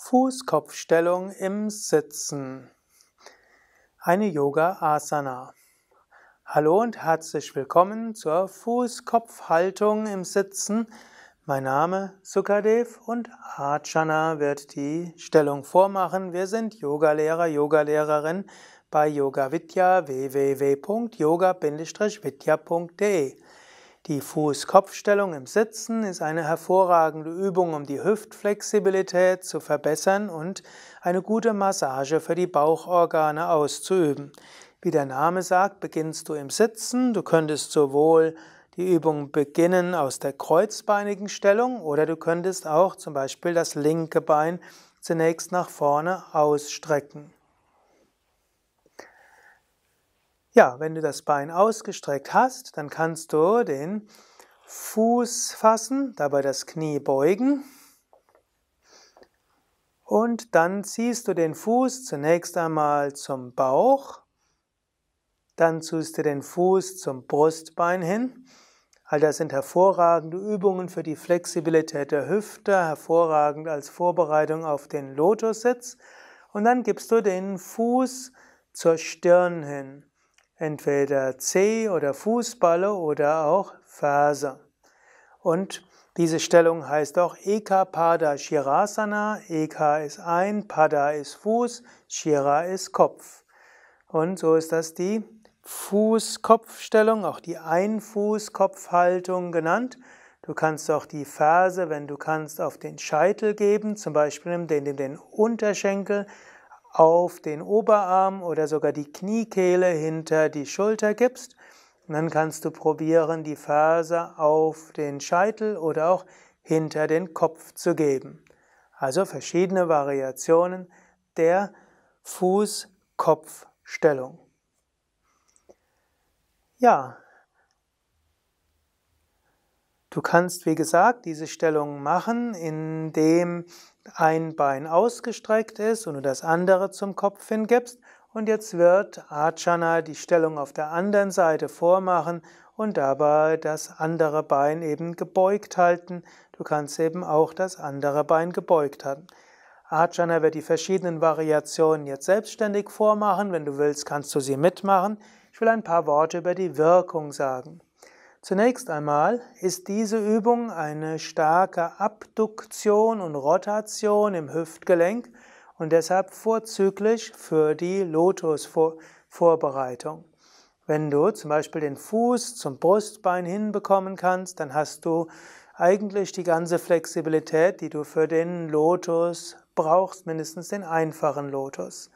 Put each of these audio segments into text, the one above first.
Fußkopfstellung im Sitzen. Eine Yoga Asana. Hallo und herzlich willkommen zur Fußkopfhaltung im Sitzen. Mein Name Sukadev und Archana wird die Stellung vormachen. Wir sind Yogalehrer, Yogalehrerin bei Yoga Vidya www.yoga-vidya.de. Die Fuß-Kopf-Stellung im Sitzen ist eine hervorragende Übung, um die Hüftflexibilität zu verbessern und eine gute Massage für die Bauchorgane auszuüben. Wie der Name sagt, beginnst du im Sitzen. Du könntest sowohl die Übung beginnen aus der kreuzbeinigen Stellung oder du könntest auch zum Beispiel das linke Bein zunächst nach vorne ausstrecken. Ja, wenn du das Bein ausgestreckt hast, dann kannst du den Fuß fassen, dabei das Knie beugen. Und dann ziehst du den Fuß zunächst einmal zum Bauch, dann ziehst du den Fuß zum Brustbein hin. All das sind hervorragende Übungen für die Flexibilität der Hüfte, hervorragend als Vorbereitung auf den Lotussitz. Und dann gibst du den Fuß zur Stirn hin entweder Zeh oder Fußballe oder auch Ferse. Und diese Stellung heißt auch Eka Pada Shirasana. Eka ist ein, Pada ist Fuß, Shira ist Kopf. Und so ist das die Fuß-Kopf-Stellung, auch die Einfuß-Kopfhaltung genannt. Du kannst auch die Ferse, wenn du kannst, auf den Scheitel geben, zum Beispiel indem du den Unterschenkel auf den Oberarm oder sogar die Kniekehle hinter die Schulter gibst. Und dann kannst du probieren, die Ferse auf den Scheitel oder auch hinter den Kopf zu geben. Also verschiedene Variationen der Fuß-Kopf-Stellung. Ja, du kannst, wie gesagt, diese Stellung machen, indem ein Bein ausgestreckt ist und du das andere zum Kopf hingibst. Und jetzt wird Ajana die Stellung auf der anderen Seite vormachen und dabei das andere Bein eben gebeugt halten. Du kannst eben auch das andere Bein gebeugt halten. Ajana wird die verschiedenen Variationen jetzt selbstständig vormachen. Wenn du willst, kannst du sie mitmachen. Ich will ein paar Worte über die Wirkung sagen. Zunächst einmal ist diese Übung eine starke Abduktion und Rotation im Hüftgelenk und deshalb vorzüglich für die Lotus-Vorbereitung. Wenn du zum Beispiel den Fuß zum Brustbein hinbekommen kannst, dann hast du eigentlich die ganze Flexibilität, die du für den Lotus brauchst, mindestens den einfachen Lotus.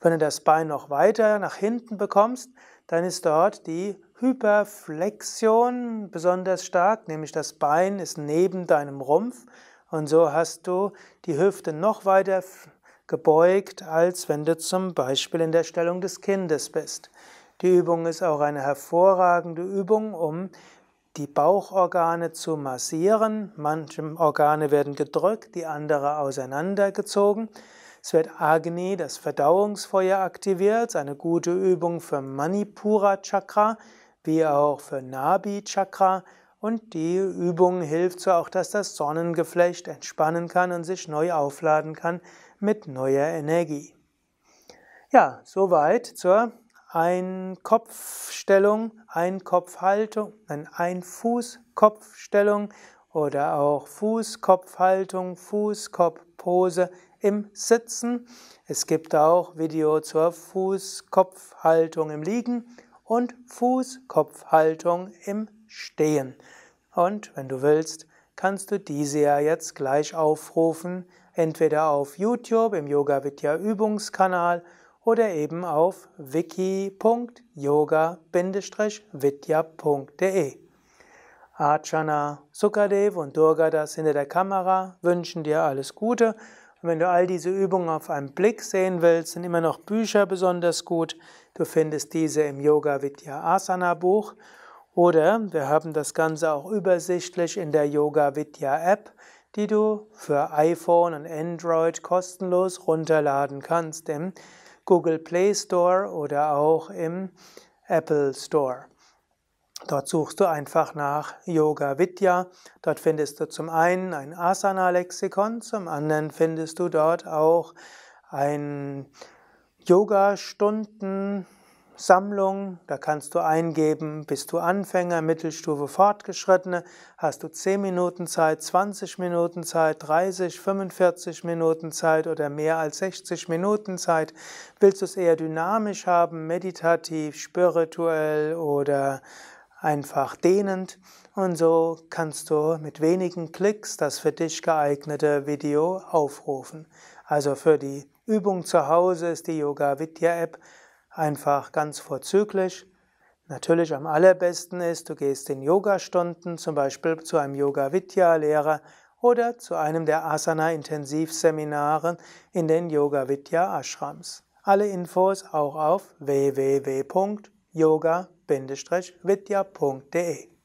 Wenn du das Bein noch weiter nach hinten bekommst, dann ist dort die Hyperflexion besonders stark, nämlich das Bein ist neben deinem Rumpf und so hast du die Hüfte noch weiter gebeugt, als wenn du zum Beispiel in der Stellung des Kindes bist. Die Übung ist auch eine hervorragende Übung, um die Bauchorgane zu massieren. Manche Organe werden gedrückt, die andere auseinandergezogen. Es wird Agni, das Verdauungsfeuer, aktiviert, eine gute Übung für Manipura Chakra, wie auch für Nabi Chakra. Und die Übung hilft so auch, dass das Sonnengeflecht entspannen kann und sich neu aufladen kann mit neuer Energie. Ja, soweit zur Ein-Kopf-Stellung, Ein-Kopf-Haltung, Ein-Fuß-Kopf-Stellung oder auch Fuß-Kopf-Haltung, Fuß-Kopf-Pose im Sitzen. Es gibt auch Video zur Fuß-Kopf-Haltung im Liegen und Fuß-Kopf-Haltung im Stehen. Und wenn du willst, kannst du diese ja jetzt gleich aufrufen, entweder auf YouTube im Yoga Vidya Übungskanal oder eben auf wiki.yoga-vidya.de. Archana Sukadev und Durga das hinter der Kamera wünschen dir alles Gute und wenn du all diese Übungen auf einen Blick sehen willst, sind immer noch Bücher besonders gut. Du findest diese im Yoga Vidya Asana Buch oder wir haben das Ganze auch übersichtlich in der Yoga Vidya App, die du für iPhone und Android kostenlos runterladen kannst im Google Play Store oder auch im Apple Store. Dort suchst du einfach nach Yoga Vidya. Dort findest du zum einen ein Asana-Lexikon, zum anderen findest du dort auch ein Yoga-Stunden Sammlung, da kannst du eingeben, bist du Anfänger, Mittelstufe, Fortgeschrittene, hast du 10 Minuten Zeit, 20 Minuten Zeit, 30, 45 Minuten Zeit oder mehr als 60 Minuten Zeit. Willst du es eher dynamisch haben, meditativ, spirituell oder einfach dehnend? Und so kannst du mit wenigen Klicks das für dich geeignete Video aufrufen. Also für die Übung zu Hause ist die Yoga Vidya App einfach ganz vorzüglich. Natürlich am allerbesten ist, du gehst in Yoga-Stunden, zum Beispiel zu einem Yoga-Vidya-Lehrer oder zu einem der Asana-Intensivseminare in den Yoga-Vidya-Ashrams. Alle Infos auch auf www.yoga-vidya.de